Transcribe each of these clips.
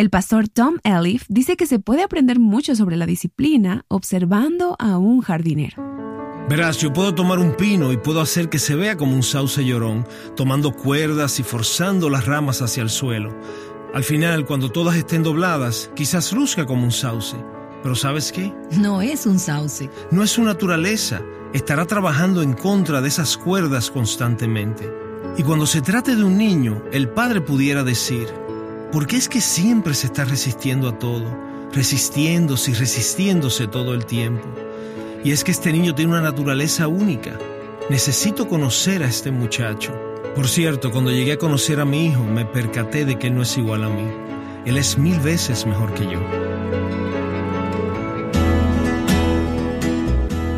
El pastor Tom Elif dice que se puede aprender mucho sobre la disciplina observando a un jardinero. Verás, yo puedo tomar un pino y puedo hacer que se vea como un sauce llorón, tomando cuerdas y forzando las ramas hacia el suelo. Al final, cuando todas estén dobladas, quizás luzca como un sauce. Pero ¿sabes qué? No es un sauce. No es su naturaleza. Estará trabajando en contra de esas cuerdas constantemente. Y cuando se trate de un niño, el padre pudiera decir, ¿por qué es que siempre se está resistiendo a todo? Resistiéndose y resistiéndose todo el tiempo. Y es que este niño tiene una naturaleza única. Necesito conocer a este muchacho. Por cierto, cuando llegué a conocer a mi hijo, me percaté de que él no es igual a mí. Él es mil veces mejor que yo.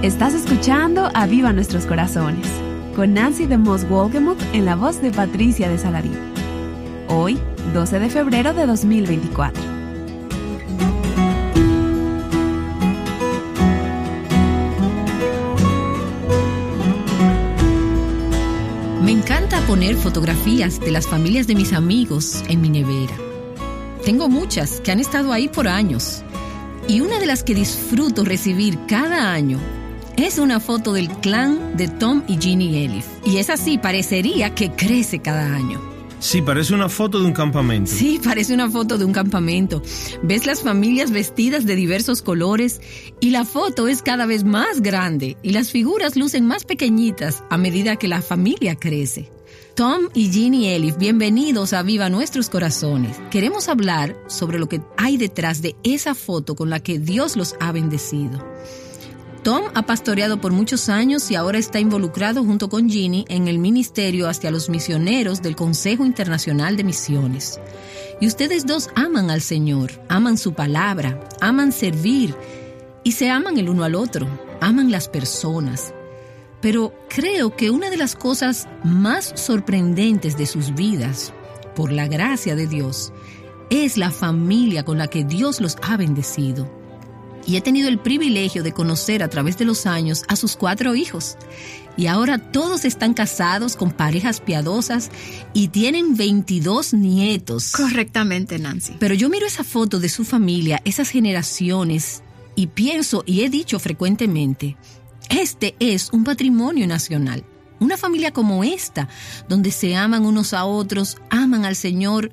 Estás escuchando a Viva Nuestros Corazones, con Nancy de Moss Wolgemuth en la voz de Patricia de Saladín. Hoy, 12 de febrero de 2024. Me encanta poner fotografías de las familias de mis amigos en mi nevera. Tengo muchas que han estado ahí por años. Y una de las que disfruto recibir cada año es una foto del clan de Tom y Ginny Ellis. Y es así, parecería que crece cada año. Sí, parece una foto de un campamento. Sí, parece una foto de un campamento. Ves las familias vestidas de diversos colores y la foto es cada vez más grande y las figuras lucen más pequeñitas a medida que la familia crece. Tom y Ginny Ellis, bienvenidos a Viva Nuestros Corazones. Queremos hablar sobre lo que hay detrás de esa foto con la que Dios los ha bendecido. Tom ha pastoreado por muchos años y ahora está involucrado junto con Ginny en el ministerio hacia los misioneros del Consejo Internacional de Misiones. Y ustedes dos aman al Señor, aman su palabra, aman servir y se aman el uno al otro, aman las personas. Pero creo que una de las cosas más sorprendentes de sus vidas, por la gracia de Dios, es la familia con la que Dios los ha bendecido y he tenido el privilegio de conocer a través de los años a sus cuatro hijos. Y ahora todos están casados con parejas piadosas y tienen 22 nietos. Correctamente, Nancy. Pero yo miro esa foto de su familia, esas generaciones, y pienso y he dicho frecuentemente, este es un patrimonio nacional. Una familia como esta, donde se aman unos a otros, aman al Señor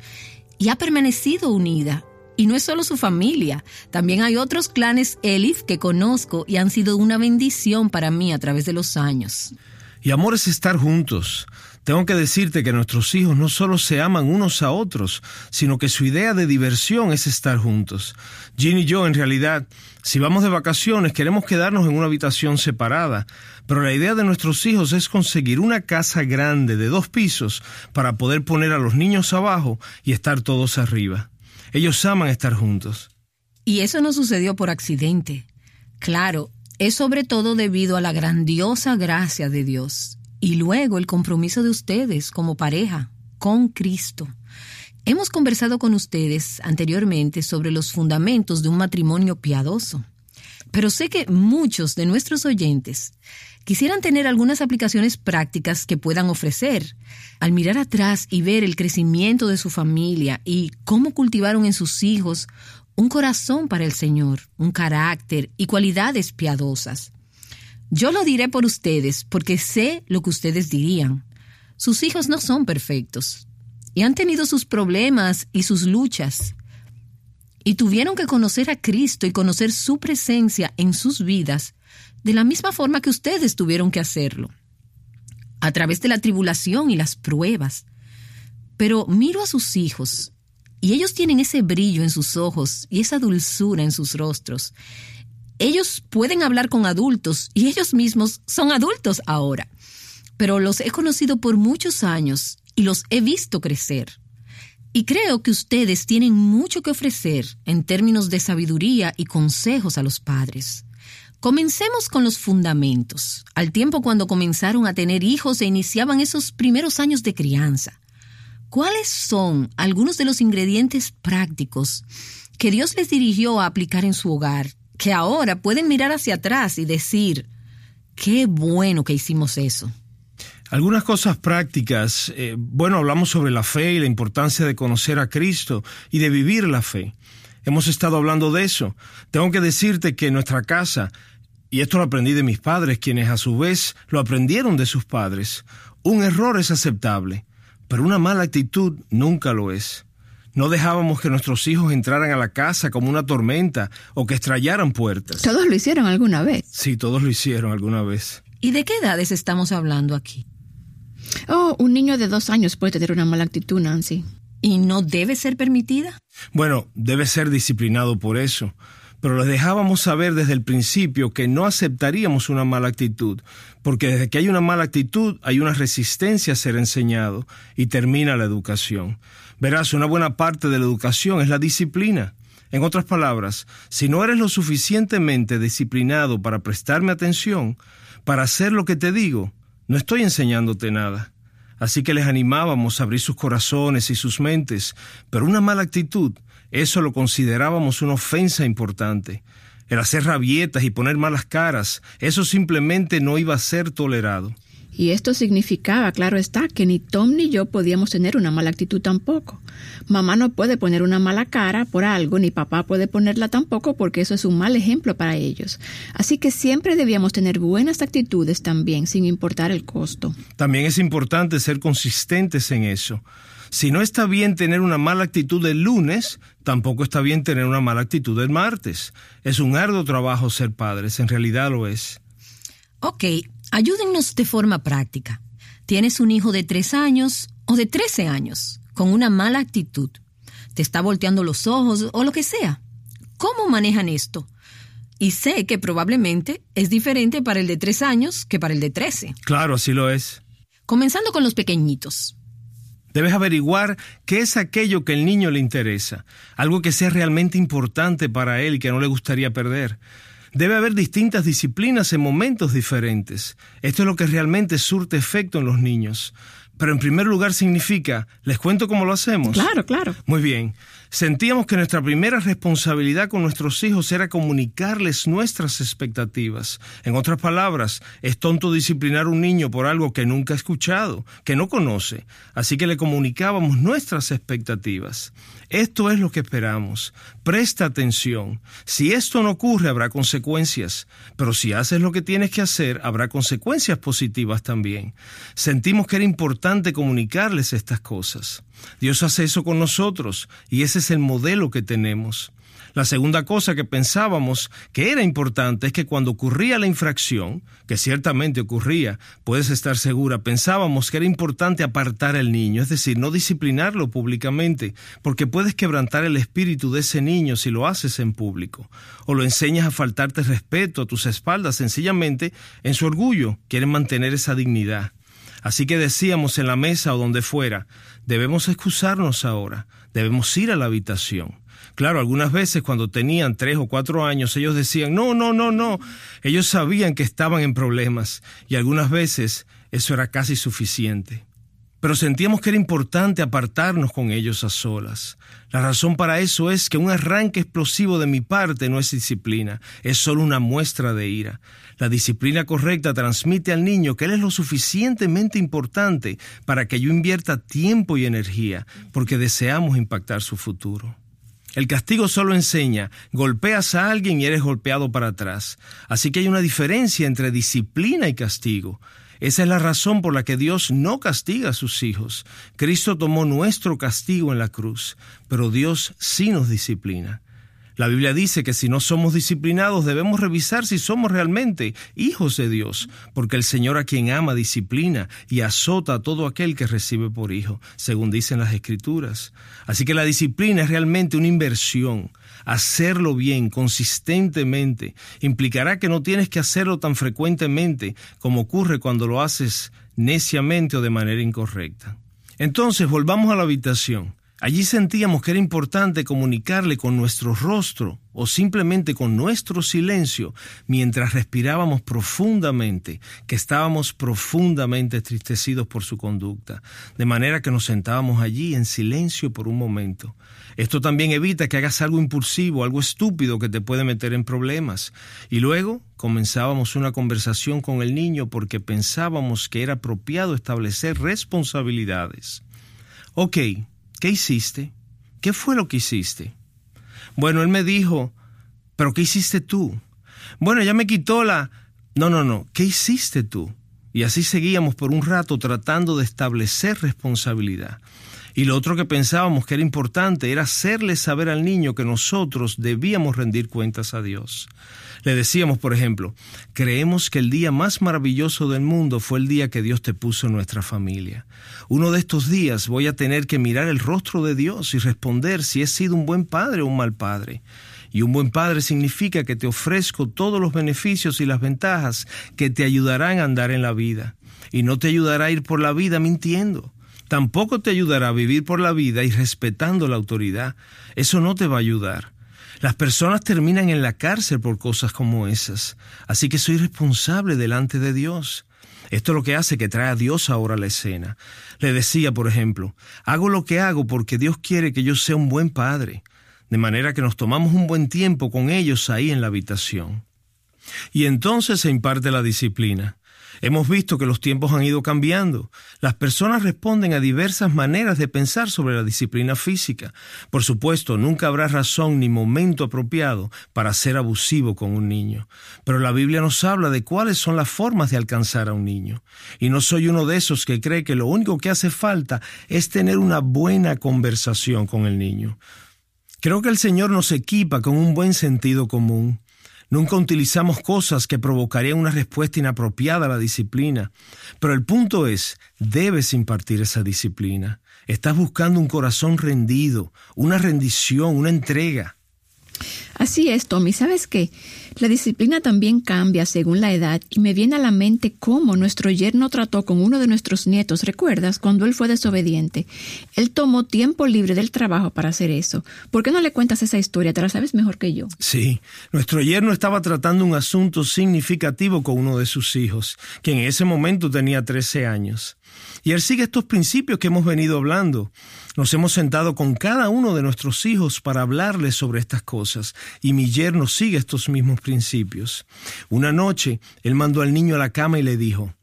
y ha permanecido unida y no es solo su familia, también hay otros clanes Elif que conozco y han sido una bendición para mí a través de los años. Y amor es estar juntos. Tengo que decirte que nuestros hijos no solo se aman unos a otros, sino que su idea de diversión es estar juntos. Ginny y yo, en realidad, si vamos de vacaciones, queremos quedarnos en una habitación separada, pero la idea de nuestros hijos es conseguir una casa grande de dos pisos para poder poner a los niños abajo y estar todos arriba. Ellos aman estar juntos. Y eso no sucedió por accidente. Claro, es sobre todo debido a la grandiosa gracia de Dios y luego el compromiso de ustedes como pareja con Cristo. Hemos conversado con ustedes anteriormente sobre los fundamentos de un matrimonio piadoso, pero sé que muchos de nuestros oyentes quisieran tener algunas aplicaciones prácticas que puedan ofrecer. Al mirar atrás y ver el crecimiento de su familia y cómo cultivaron en sus hijos un corazón para el Señor, un carácter y cualidades piadosas. Yo lo diré por ustedes porque sé lo que ustedes dirían. Sus hijos no son perfectos y han tenido sus problemas y sus luchas. Y tuvieron que conocer a Cristo y conocer su presencia en sus vidas de la misma forma que ustedes tuvieron que hacerlo, a través de la tribulación y las pruebas. Pero miro a sus hijos y ellos tienen ese brillo en sus ojos y esa dulzura en sus rostros. Ellos pueden hablar con adultos y ellos mismos son adultos ahora, pero los he conocido por muchos años y los he visto crecer. Y creo que ustedes tienen mucho que ofrecer en términos de sabiduría y consejos a los padres. Comencemos con los fundamentos, al tiempo cuando comenzaron a tener hijos e iniciaban esos primeros años de crianza. ¿Cuáles son algunos de los ingredientes prácticos que Dios les dirigió a aplicar en su hogar, que ahora pueden mirar hacia atrás y decir, qué bueno que hicimos eso? Algunas cosas prácticas. Eh, bueno, hablamos sobre la fe y la importancia de conocer a Cristo y de vivir la fe. Hemos estado hablando de eso. Tengo que decirte que en nuestra casa, y esto lo aprendí de mis padres, quienes a su vez lo aprendieron de sus padres, un error es aceptable, pero una mala actitud nunca lo es. No dejábamos que nuestros hijos entraran a la casa como una tormenta o que estrellaran puertas. Todos lo hicieron alguna vez. Sí, todos lo hicieron alguna vez. ¿Y de qué edades estamos hablando aquí? Oh, un niño de dos años puede tener una mala actitud, Nancy. ¿Y no debe ser permitida? Bueno, debe ser disciplinado por eso. Pero les dejábamos saber desde el principio que no aceptaríamos una mala actitud, porque desde que hay una mala actitud hay una resistencia a ser enseñado y termina la educación. Verás, una buena parte de la educación es la disciplina. En otras palabras, si no eres lo suficientemente disciplinado para prestarme atención, para hacer lo que te digo, no estoy enseñándote nada. Así que les animábamos a abrir sus corazones y sus mentes, pero una mala actitud, eso lo considerábamos una ofensa importante. El hacer rabietas y poner malas caras, eso simplemente no iba a ser tolerado. Y esto significaba, claro está, que ni Tom ni yo podíamos tener una mala actitud tampoco. Mamá no puede poner una mala cara por algo, ni papá puede ponerla tampoco porque eso es un mal ejemplo para ellos. Así que siempre debíamos tener buenas actitudes también, sin importar el costo. También es importante ser consistentes en eso. Si no está bien tener una mala actitud el lunes, tampoco está bien tener una mala actitud el martes. Es un arduo trabajo ser padres, en realidad lo es. Ok, Ayúdennos de forma práctica. Tienes un hijo de tres años o de trece años con una mala actitud. Te está volteando los ojos o lo que sea. ¿Cómo manejan esto? Y sé que probablemente es diferente para el de tres años que para el de trece. Claro, así lo es. Comenzando con los pequeñitos. Debes averiguar qué es aquello que el niño le interesa, algo que sea realmente importante para él y que no le gustaría perder. Debe haber distintas disciplinas en momentos diferentes. Esto es lo que realmente surte efecto en los niños. Pero en primer lugar significa, ¿les cuento cómo lo hacemos? Claro, claro. Muy bien. Sentíamos que nuestra primera responsabilidad con nuestros hijos era comunicarles nuestras expectativas. En otras palabras, es tonto disciplinar a un niño por algo que nunca ha escuchado, que no conoce. Así que le comunicábamos nuestras expectativas. Esto es lo que esperamos. Presta atención. Si esto no ocurre, habrá consecuencias. Pero si haces lo que tienes que hacer, habrá consecuencias positivas también. Sentimos que era importante comunicarles estas cosas. Dios hace eso con nosotros y ese es el modelo que tenemos. La segunda cosa que pensábamos que era importante es que cuando ocurría la infracción, que ciertamente ocurría, puedes estar segura, pensábamos que era importante apartar al niño, es decir, no disciplinarlo públicamente, porque puedes quebrantar el espíritu de ese niño si lo haces en público, o lo enseñas a faltarte respeto a tus espaldas, sencillamente en su orgullo, quieren mantener esa dignidad. Así que decíamos en la mesa o donde fuera, debemos excusarnos ahora, debemos ir a la habitación. Claro, algunas veces cuando tenían tres o cuatro años, ellos decían, no, no, no, no. Ellos sabían que estaban en problemas y algunas veces eso era casi suficiente. Pero sentíamos que era importante apartarnos con ellos a solas. La razón para eso es que un arranque explosivo de mi parte no es disciplina, es solo una muestra de ira. La disciplina correcta transmite al niño que él es lo suficientemente importante para que yo invierta tiempo y energía, porque deseamos impactar su futuro. El castigo solo enseña, golpeas a alguien y eres golpeado para atrás. Así que hay una diferencia entre disciplina y castigo. Esa es la razón por la que Dios no castiga a sus hijos. Cristo tomó nuestro castigo en la cruz, pero Dios sí nos disciplina. La Biblia dice que si no somos disciplinados debemos revisar si somos realmente hijos de Dios, porque el Señor a quien ama disciplina y azota a todo aquel que recibe por hijo, según dicen las Escrituras. Así que la disciplina es realmente una inversión. Hacerlo bien, consistentemente, implicará que no tienes que hacerlo tan frecuentemente como ocurre cuando lo haces neciamente o de manera incorrecta. Entonces, volvamos a la habitación. Allí sentíamos que era importante comunicarle con nuestro rostro o simplemente con nuestro silencio mientras respirábamos profundamente, que estábamos profundamente entristecidos por su conducta, de manera que nos sentábamos allí en silencio por un momento. Esto también evita que hagas algo impulsivo, algo estúpido que te puede meter en problemas. Y luego comenzábamos una conversación con el niño porque pensábamos que era apropiado establecer responsabilidades. Ok, ¿qué hiciste? ¿Qué fue lo que hiciste? Bueno, él me dijo, ¿pero qué hiciste tú? Bueno, ya me quitó la... No, no, no, ¿qué hiciste tú? Y así seguíamos por un rato tratando de establecer responsabilidad. Y lo otro que pensábamos que era importante era hacerle saber al niño que nosotros debíamos rendir cuentas a Dios. Le decíamos, por ejemplo, creemos que el día más maravilloso del mundo fue el día que Dios te puso en nuestra familia. Uno de estos días voy a tener que mirar el rostro de Dios y responder si he sido un buen padre o un mal padre. Y un buen padre significa que te ofrezco todos los beneficios y las ventajas que te ayudarán a andar en la vida. Y no te ayudará a ir por la vida mintiendo. Tampoco te ayudará a vivir por la vida y respetando la autoridad. Eso no te va a ayudar. Las personas terminan en la cárcel por cosas como esas. Así que soy responsable delante de Dios. Esto es lo que hace que trae a Dios ahora a la escena. Le decía, por ejemplo, hago lo que hago porque Dios quiere que yo sea un buen padre, de manera que nos tomamos un buen tiempo con ellos ahí en la habitación. Y entonces se imparte la disciplina. Hemos visto que los tiempos han ido cambiando. Las personas responden a diversas maneras de pensar sobre la disciplina física. Por supuesto, nunca habrá razón ni momento apropiado para ser abusivo con un niño. Pero la Biblia nos habla de cuáles son las formas de alcanzar a un niño. Y no soy uno de esos que cree que lo único que hace falta es tener una buena conversación con el niño. Creo que el Señor nos equipa con un buen sentido común. Nunca utilizamos cosas que provocarían una respuesta inapropiada a la disciplina. Pero el punto es, debes impartir esa disciplina. Estás buscando un corazón rendido, una rendición, una entrega. Así es, Tommy. ¿Sabes qué? La disciplina también cambia según la edad y me viene a la mente cómo nuestro yerno trató con uno de nuestros nietos, ¿recuerdas? Cuando él fue desobediente. Él tomó tiempo libre del trabajo para hacer eso. ¿Por qué no le cuentas esa historia? Te la sabes mejor que yo. Sí, nuestro yerno estaba tratando un asunto significativo con uno de sus hijos, que en ese momento tenía 13 años. Y él sigue estos principios que hemos venido hablando. Nos hemos sentado con cada uno de nuestros hijos para hablarles sobre estas cosas, y mi yerno sigue estos mismos principios. Una noche, él mandó al niño a la cama y le dijo,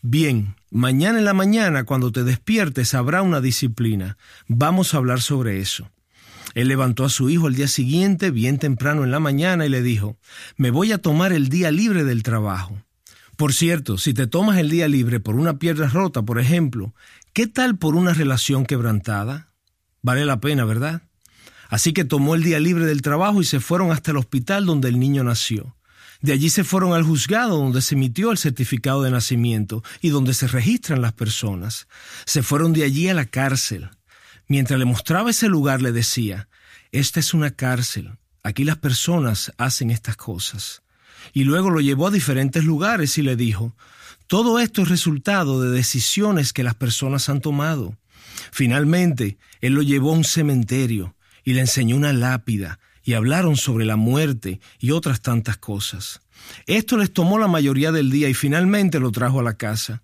Bien, mañana en la mañana, cuando te despiertes, habrá una disciplina. Vamos a hablar sobre eso. Él levantó a su hijo al día siguiente, bien temprano en la mañana, y le dijo, Me voy a tomar el día libre del trabajo. Por cierto, si te tomas el día libre por una pierna rota, por ejemplo, ¿qué tal por una relación quebrantada? Vale la pena, ¿verdad? Así que tomó el día libre del trabajo y se fueron hasta el hospital donde el niño nació. De allí se fueron al juzgado donde se emitió el certificado de nacimiento y donde se registran las personas. Se fueron de allí a la cárcel. Mientras le mostraba ese lugar le decía, esta es una cárcel, aquí las personas hacen estas cosas y luego lo llevó a diferentes lugares y le dijo, todo esto es resultado de decisiones que las personas han tomado. Finalmente, él lo llevó a un cementerio y le enseñó una lápida y hablaron sobre la muerte y otras tantas cosas. Esto les tomó la mayoría del día y finalmente lo trajo a la casa.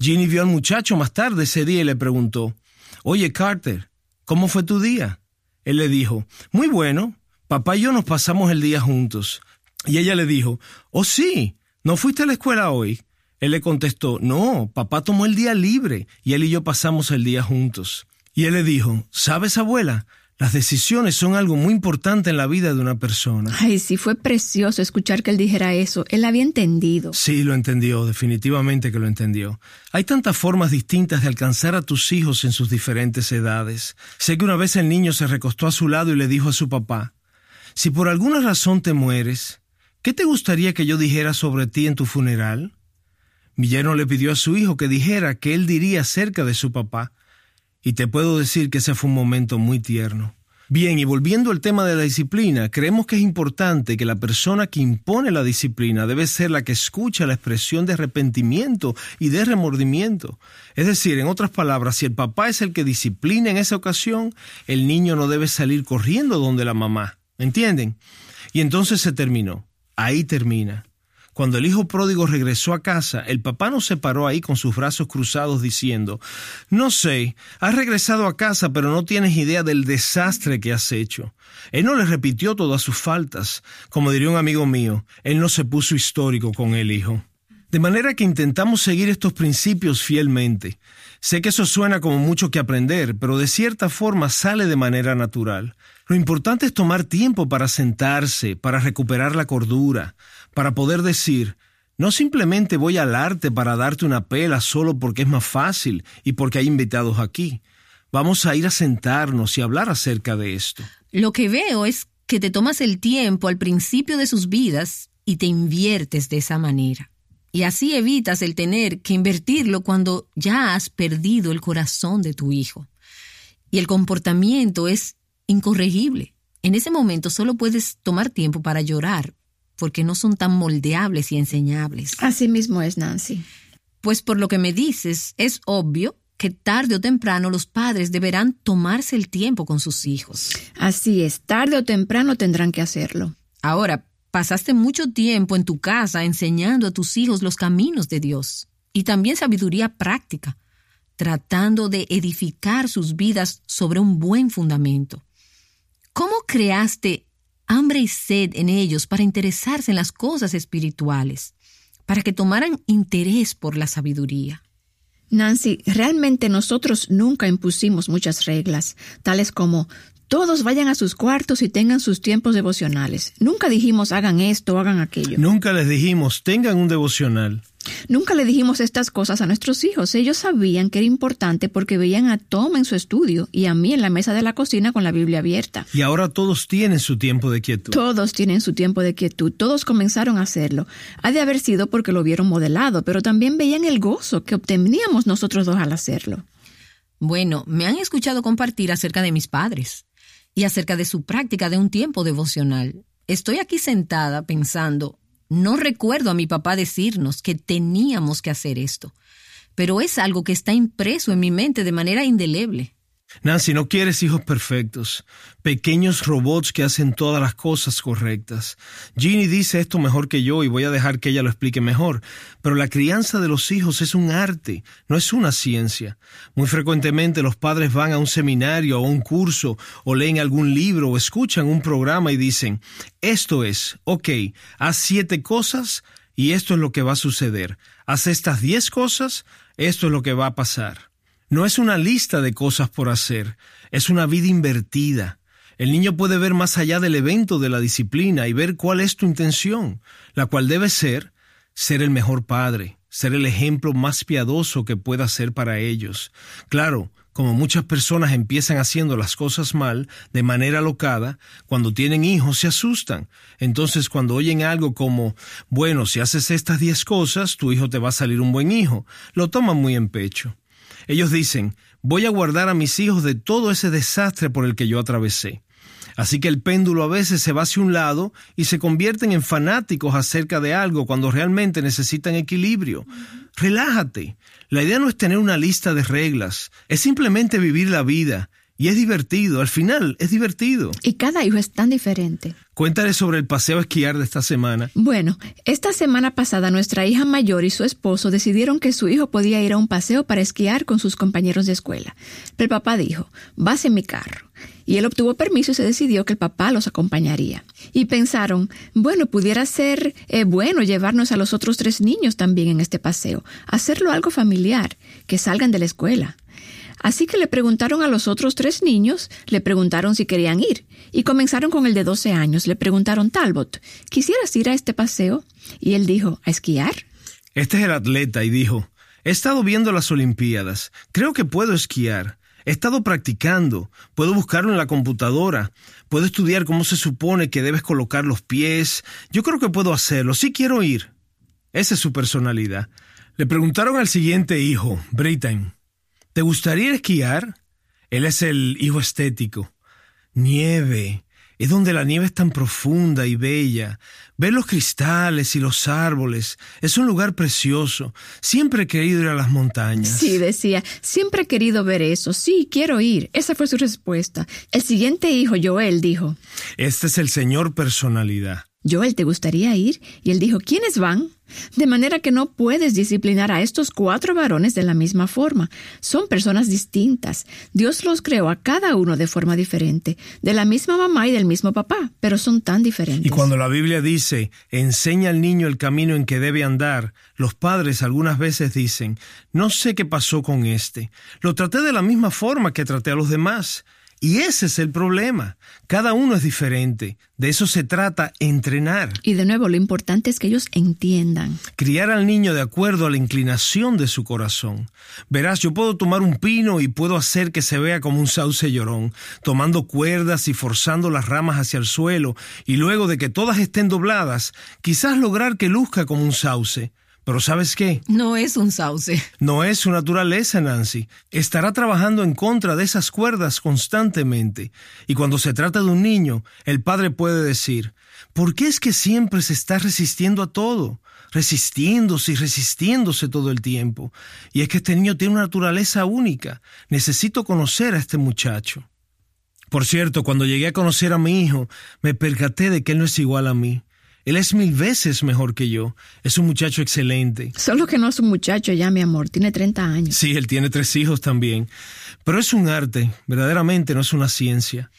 Ginny vio al muchacho más tarde ese día y le preguntó, Oye, Carter, ¿cómo fue tu día? Él le dijo, Muy bueno. Papá y yo nos pasamos el día juntos. Y ella le dijo, Oh sí, ¿no fuiste a la escuela hoy? Él le contestó, No, papá tomó el día libre y él y yo pasamos el día juntos. Y él le dijo, ¿sabes, abuela? Las decisiones son algo muy importante en la vida de una persona. Ay, sí, fue precioso escuchar que él dijera eso. Él había entendido. Sí, lo entendió, definitivamente que lo entendió. Hay tantas formas distintas de alcanzar a tus hijos en sus diferentes edades. Sé que una vez el niño se recostó a su lado y le dijo a su papá, si por alguna razón te mueres, ¿Qué te gustaría que yo dijera sobre ti en tu funeral? Mi yerno le pidió a su hijo que dijera que él diría acerca de su papá, y te puedo decir que ese fue un momento muy tierno. Bien, y volviendo al tema de la disciplina, creemos que es importante que la persona que impone la disciplina debe ser la que escucha la expresión de arrepentimiento y de remordimiento. Es decir, en otras palabras, si el papá es el que disciplina en esa ocasión, el niño no debe salir corriendo donde la mamá. ¿Entienden? Y entonces se terminó. Ahí termina. Cuando el hijo pródigo regresó a casa, el papá no se paró ahí con sus brazos cruzados diciendo, No sé, has regresado a casa pero no tienes idea del desastre que has hecho. Él no le repitió todas sus faltas. Como diría un amigo mío, él no se puso histórico con el hijo. De manera que intentamos seguir estos principios fielmente. Sé que eso suena como mucho que aprender, pero de cierta forma sale de manera natural. Lo importante es tomar tiempo para sentarse, para recuperar la cordura, para poder decir, no simplemente voy al arte para darte una pela solo porque es más fácil y porque hay invitados aquí. Vamos a ir a sentarnos y hablar acerca de esto. Lo que veo es que te tomas el tiempo al principio de sus vidas y te inviertes de esa manera. Y así evitas el tener que invertirlo cuando ya has perdido el corazón de tu hijo. Y el comportamiento es incorregible. En ese momento solo puedes tomar tiempo para llorar porque no son tan moldeables y enseñables. Así mismo es, Nancy. Pues por lo que me dices, es obvio que tarde o temprano los padres deberán tomarse el tiempo con sus hijos. Así es, tarde o temprano tendrán que hacerlo. Ahora, pasaste mucho tiempo en tu casa enseñando a tus hijos los caminos de Dios y también sabiduría práctica, tratando de edificar sus vidas sobre un buen fundamento. ¿Cómo creaste hambre y sed en ellos para interesarse en las cosas espirituales, para que tomaran interés por la sabiduría. Nancy, realmente nosotros nunca impusimos muchas reglas, tales como todos vayan a sus cuartos y tengan sus tiempos devocionales. Nunca dijimos hagan esto o hagan aquello. Nunca les dijimos tengan un devocional. Nunca le dijimos estas cosas a nuestros hijos. Ellos sabían que era importante porque veían a Tom en su estudio y a mí en la mesa de la cocina con la Biblia abierta. Y ahora todos tienen su tiempo de quietud. Todos tienen su tiempo de quietud. Todos comenzaron a hacerlo. Ha de haber sido porque lo vieron modelado, pero también veían el gozo que obteníamos nosotros dos al hacerlo. Bueno, me han escuchado compartir acerca de mis padres y acerca de su práctica de un tiempo devocional. Estoy aquí sentada pensando, no recuerdo a mi papá decirnos que teníamos que hacer esto, pero es algo que está impreso en mi mente de manera indeleble. Nancy, no quieres hijos perfectos, pequeños robots que hacen todas las cosas correctas. Ginny dice esto mejor que yo y voy a dejar que ella lo explique mejor, pero la crianza de los hijos es un arte, no es una ciencia. Muy frecuentemente los padres van a un seminario o a un curso o leen algún libro o escuchan un programa y dicen, esto es, ok, haz siete cosas y esto es lo que va a suceder. Haz estas diez cosas, esto es lo que va a pasar. No es una lista de cosas por hacer, es una vida invertida. El niño puede ver más allá del evento de la disciplina y ver cuál es tu intención, la cual debe ser ser el mejor padre, ser el ejemplo más piadoso que pueda ser para ellos. Claro, como muchas personas empiezan haciendo las cosas mal, de manera locada, cuando tienen hijos se asustan. Entonces cuando oyen algo como, bueno, si haces estas diez cosas, tu hijo te va a salir un buen hijo, lo toman muy en pecho. Ellos dicen, voy a guardar a mis hijos de todo ese desastre por el que yo atravesé. Así que el péndulo a veces se va hacia un lado y se convierten en fanáticos acerca de algo cuando realmente necesitan equilibrio. Relájate. La idea no es tener una lista de reglas, es simplemente vivir la vida y es divertido, al final es divertido. Y cada hijo es tan diferente. Cuéntale sobre el paseo a esquiar de esta semana. Bueno, esta semana pasada nuestra hija mayor y su esposo decidieron que su hijo podía ir a un paseo para esquiar con sus compañeros de escuela. Pero el papá dijo, vas en mi carro. Y él obtuvo permiso y se decidió que el papá los acompañaría. Y pensaron, bueno, pudiera ser eh, bueno llevarnos a los otros tres niños también en este paseo, hacerlo algo familiar, que salgan de la escuela. Así que le preguntaron a los otros tres niños, le preguntaron si querían ir, y comenzaron con el de 12 años. Le preguntaron, Talbot, ¿quisieras ir a este paseo? Y él dijo, ¿a esquiar? Este es el atleta y dijo, he estado viendo las Olimpiadas, creo que puedo esquiar. He estado practicando, puedo buscarlo en la computadora, puedo estudiar cómo se supone que debes colocar los pies. Yo creo que puedo hacerlo, sí quiero ir. Esa es su personalidad. Le preguntaron al siguiente hijo, Britain, ¿Te gustaría esquiar? Él es el hijo estético. Nieve. Es donde la nieve es tan profunda y bella. Ver los cristales y los árboles. Es un lugar precioso. Siempre he querido ir a las montañas. Sí, decía. Siempre he querido ver eso. Sí, quiero ir. Esa fue su respuesta. El siguiente hijo, Joel, dijo. Este es el señor personalidad. Joel, ¿te gustaría ir? Y él dijo, ¿quiénes van? De manera que no puedes disciplinar a estos cuatro varones de la misma forma. Son personas distintas. Dios los creó a cada uno de forma diferente, de la misma mamá y del mismo papá, pero son tan diferentes. Y cuando la Biblia dice, enseña al niño el camino en que debe andar, los padres algunas veces dicen, no sé qué pasó con este. Lo traté de la misma forma que traté a los demás. Y ese es el problema. Cada uno es diferente. De eso se trata entrenar. Y de nuevo, lo importante es que ellos entiendan. Criar al niño de acuerdo a la inclinación de su corazón. Verás, yo puedo tomar un pino y puedo hacer que se vea como un sauce llorón, tomando cuerdas y forzando las ramas hacia el suelo, y luego de que todas estén dobladas, quizás lograr que luzca como un sauce. Pero ¿sabes qué? No es un sauce. No es su naturaleza, Nancy. Estará trabajando en contra de esas cuerdas constantemente. Y cuando se trata de un niño, el padre puede decir, ¿por qué es que siempre se está resistiendo a todo? Resistiéndose y resistiéndose todo el tiempo. Y es que este niño tiene una naturaleza única. Necesito conocer a este muchacho. Por cierto, cuando llegué a conocer a mi hijo, me percaté de que él no es igual a mí. Él es mil veces mejor que yo. Es un muchacho excelente. Solo que no es un muchacho ya, mi amor. Tiene 30 años. Sí, él tiene tres hijos también. Pero es un arte. Verdaderamente no es una ciencia.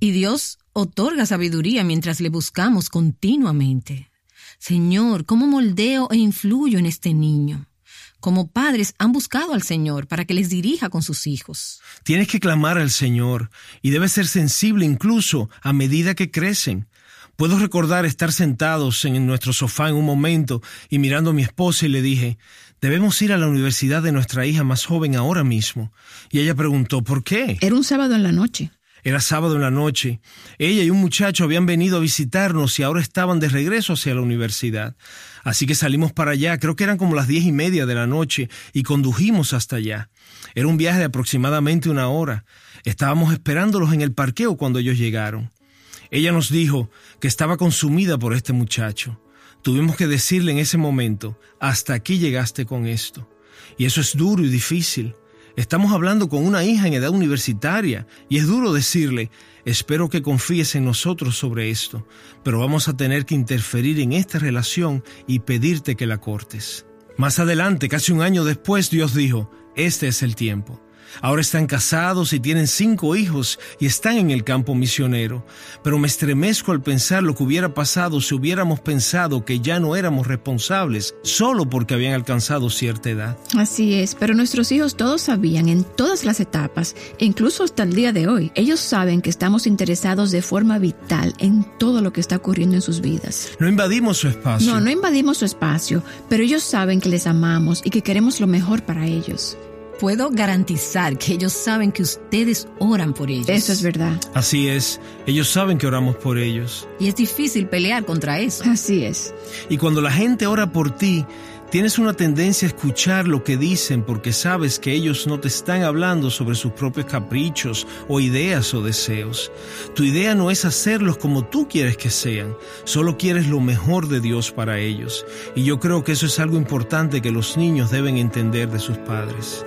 Y Dios otorga sabiduría mientras le buscamos continuamente. Señor, ¿cómo moldeo e influyo en este niño? Como padres han buscado al Señor para que les dirija con sus hijos. Tienes que clamar al Señor y debes ser sensible incluso a medida que crecen. Puedo recordar estar sentados en nuestro sofá en un momento y mirando a mi esposa y le dije, debemos ir a la universidad de nuestra hija más joven ahora mismo. Y ella preguntó, ¿por qué? Era un sábado en la noche. Era sábado en la noche. Ella y un muchacho habían venido a visitarnos y ahora estaban de regreso hacia la universidad. Así que salimos para allá, creo que eran como las diez y media de la noche, y condujimos hasta allá. Era un viaje de aproximadamente una hora. Estábamos esperándolos en el parqueo cuando ellos llegaron. Ella nos dijo que estaba consumida por este muchacho. Tuvimos que decirle en ese momento, hasta aquí llegaste con esto. Y eso es duro y difícil. Estamos hablando con una hija en edad universitaria y es duro decirle, espero que confíes en nosotros sobre esto, pero vamos a tener que interferir en esta relación y pedirte que la cortes. Más adelante, casi un año después, Dios dijo, este es el tiempo. Ahora están casados y tienen cinco hijos y están en el campo misionero. Pero me estremezco al pensar lo que hubiera pasado si hubiéramos pensado que ya no éramos responsables solo porque habían alcanzado cierta edad. Así es, pero nuestros hijos todos sabían en todas las etapas, e incluso hasta el día de hoy. Ellos saben que estamos interesados de forma vital en todo lo que está ocurriendo en sus vidas. No invadimos su espacio. No, no invadimos su espacio, pero ellos saben que les amamos y que queremos lo mejor para ellos puedo garantizar que ellos saben que ustedes oran por ellos. Eso es verdad. Así es, ellos saben que oramos por ellos. Y es difícil pelear contra eso. Así es. Y cuando la gente ora por ti, tienes una tendencia a escuchar lo que dicen porque sabes que ellos no te están hablando sobre sus propios caprichos o ideas o deseos. Tu idea no es hacerlos como tú quieres que sean, solo quieres lo mejor de Dios para ellos. Y yo creo que eso es algo importante que los niños deben entender de sus padres.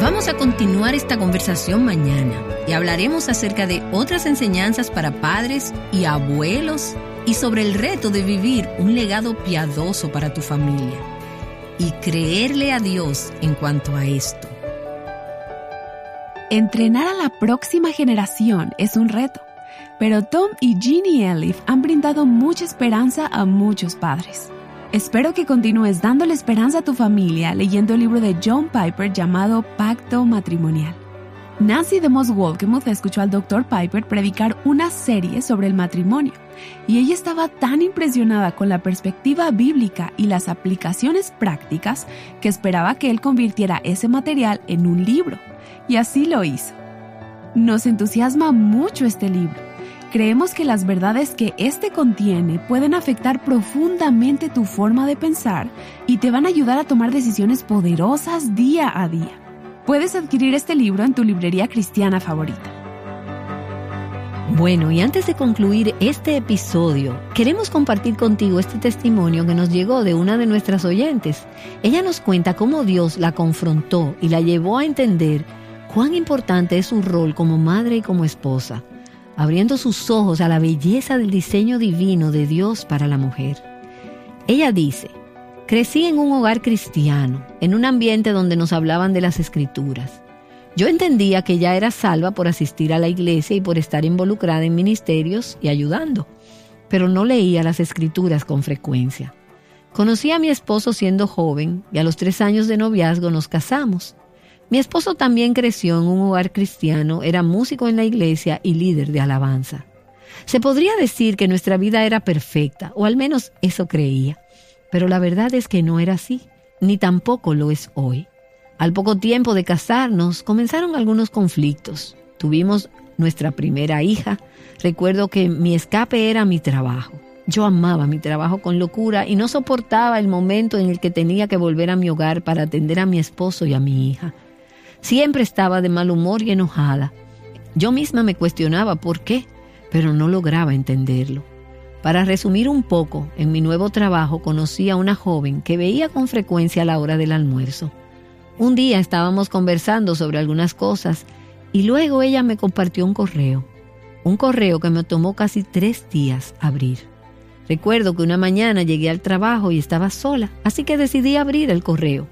Vamos a continuar esta conversación mañana y hablaremos acerca de otras enseñanzas para padres y abuelos y sobre el reto de vivir un legado piadoso para tu familia y creerle a Dios en cuanto a esto. Entrenar a la próxima generación es un reto, pero Tom y Jeannie Elif han brindado mucha esperanza a muchos padres. Espero que continúes dándole esperanza a tu familia leyendo el libro de John Piper llamado Pacto Matrimonial. Nancy DeMoss Wolkemuth escuchó al Dr. Piper predicar una serie sobre el matrimonio y ella estaba tan impresionada con la perspectiva bíblica y las aplicaciones prácticas que esperaba que él convirtiera ese material en un libro. Y así lo hizo. Nos entusiasma mucho este libro Creemos que las verdades que éste contiene pueden afectar profundamente tu forma de pensar y te van a ayudar a tomar decisiones poderosas día a día. Puedes adquirir este libro en tu librería cristiana favorita. Bueno, y antes de concluir este episodio, queremos compartir contigo este testimonio que nos llegó de una de nuestras oyentes. Ella nos cuenta cómo Dios la confrontó y la llevó a entender cuán importante es su rol como madre y como esposa abriendo sus ojos a la belleza del diseño divino de Dios para la mujer. Ella dice, crecí en un hogar cristiano, en un ambiente donde nos hablaban de las escrituras. Yo entendía que ella era salva por asistir a la iglesia y por estar involucrada en ministerios y ayudando, pero no leía las escrituras con frecuencia. Conocí a mi esposo siendo joven y a los tres años de noviazgo nos casamos. Mi esposo también creció en un hogar cristiano, era músico en la iglesia y líder de alabanza. Se podría decir que nuestra vida era perfecta, o al menos eso creía, pero la verdad es que no era así, ni tampoco lo es hoy. Al poco tiempo de casarnos comenzaron algunos conflictos. Tuvimos nuestra primera hija. Recuerdo que mi escape era mi trabajo. Yo amaba mi trabajo con locura y no soportaba el momento en el que tenía que volver a mi hogar para atender a mi esposo y a mi hija. Siempre estaba de mal humor y enojada. Yo misma me cuestionaba por qué, pero no lograba entenderlo. Para resumir un poco, en mi nuevo trabajo conocí a una joven que veía con frecuencia a la hora del almuerzo. Un día estábamos conversando sobre algunas cosas y luego ella me compartió un correo, un correo que me tomó casi tres días abrir. Recuerdo que una mañana llegué al trabajo y estaba sola, así que decidí abrir el correo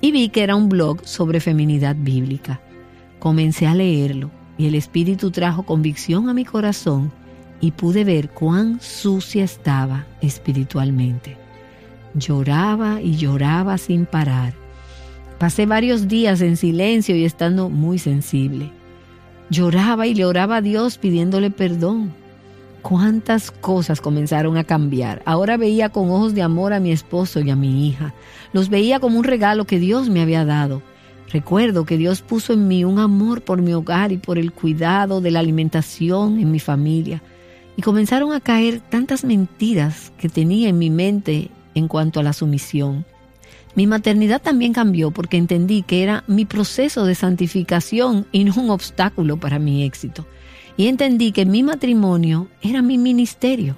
y vi que era un blog sobre feminidad bíblica. Comencé a leerlo y el Espíritu trajo convicción a mi corazón y pude ver cuán sucia estaba espiritualmente. Lloraba y lloraba sin parar. Pasé varios días en silencio y estando muy sensible. Lloraba y le oraba a Dios pidiéndole perdón cuántas cosas comenzaron a cambiar. Ahora veía con ojos de amor a mi esposo y a mi hija. Los veía como un regalo que Dios me había dado. Recuerdo que Dios puso en mí un amor por mi hogar y por el cuidado de la alimentación en mi familia. Y comenzaron a caer tantas mentiras que tenía en mi mente en cuanto a la sumisión. Mi maternidad también cambió porque entendí que era mi proceso de santificación y no un obstáculo para mi éxito y entendí que mi matrimonio era mi ministerio.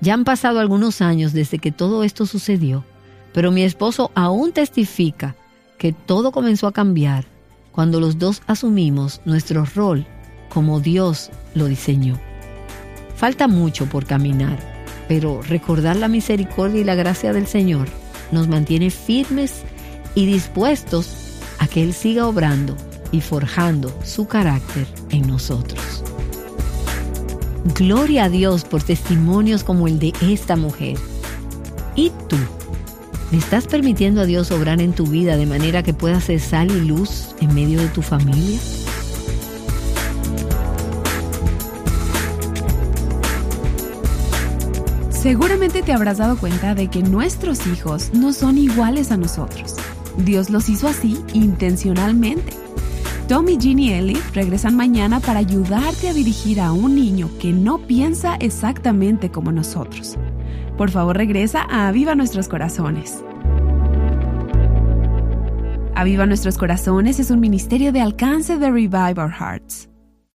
Ya han pasado algunos años desde que todo esto sucedió, pero mi esposo aún testifica que todo comenzó a cambiar cuando los dos asumimos nuestro rol como Dios lo diseñó. Falta mucho por caminar, pero recordar la misericordia y la gracia del Señor nos mantiene firmes y dispuestos a que Él siga obrando y forjando su carácter en nosotros. Gloria a Dios por testimonios como el de esta mujer. ¿Y tú? ¿Le estás permitiendo a Dios obrar en tu vida de manera que puedas ser sal y luz en medio de tu familia? Seguramente te habrás dado cuenta de que nuestros hijos no son iguales a nosotros. Dios los hizo así intencionalmente Tom y Ginny Elliot regresan mañana para ayudarte a dirigir a un niño que no piensa exactamente como nosotros. Por favor, regresa a Aviva Nuestros Corazones. Aviva Nuestros Corazones es un ministerio de alcance de Revive Our Hearts.